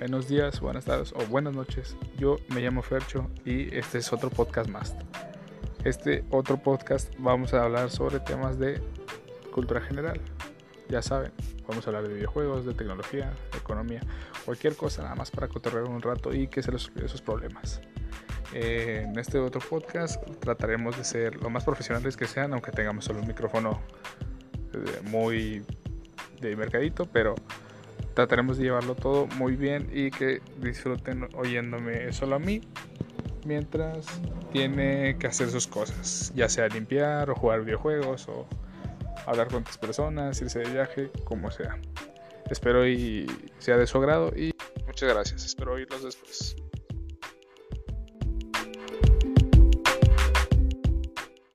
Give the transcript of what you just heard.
buenos días, buenas tardes o buenas noches. Yo me llamo Fercho y este es otro podcast más. Este otro podcast vamos a hablar sobre temas de cultura general. Ya saben, vamos a hablar de videojuegos, de tecnología, de economía, cualquier cosa nada más para cotorrear un rato y que se resuelvan esos problemas. Eh, en este otro podcast trataremos de ser lo más profesionales que sean, aunque tengamos solo un micrófono eh, muy de mercadito, pero trataremos de llevarlo todo muy bien y que disfruten oyéndome solo a mí mientras tiene que hacer sus cosas, ya sea limpiar o jugar videojuegos o hablar con otras personas, irse de viaje, como sea. Espero y sea de su agrado y muchas gracias. Espero oírlos después.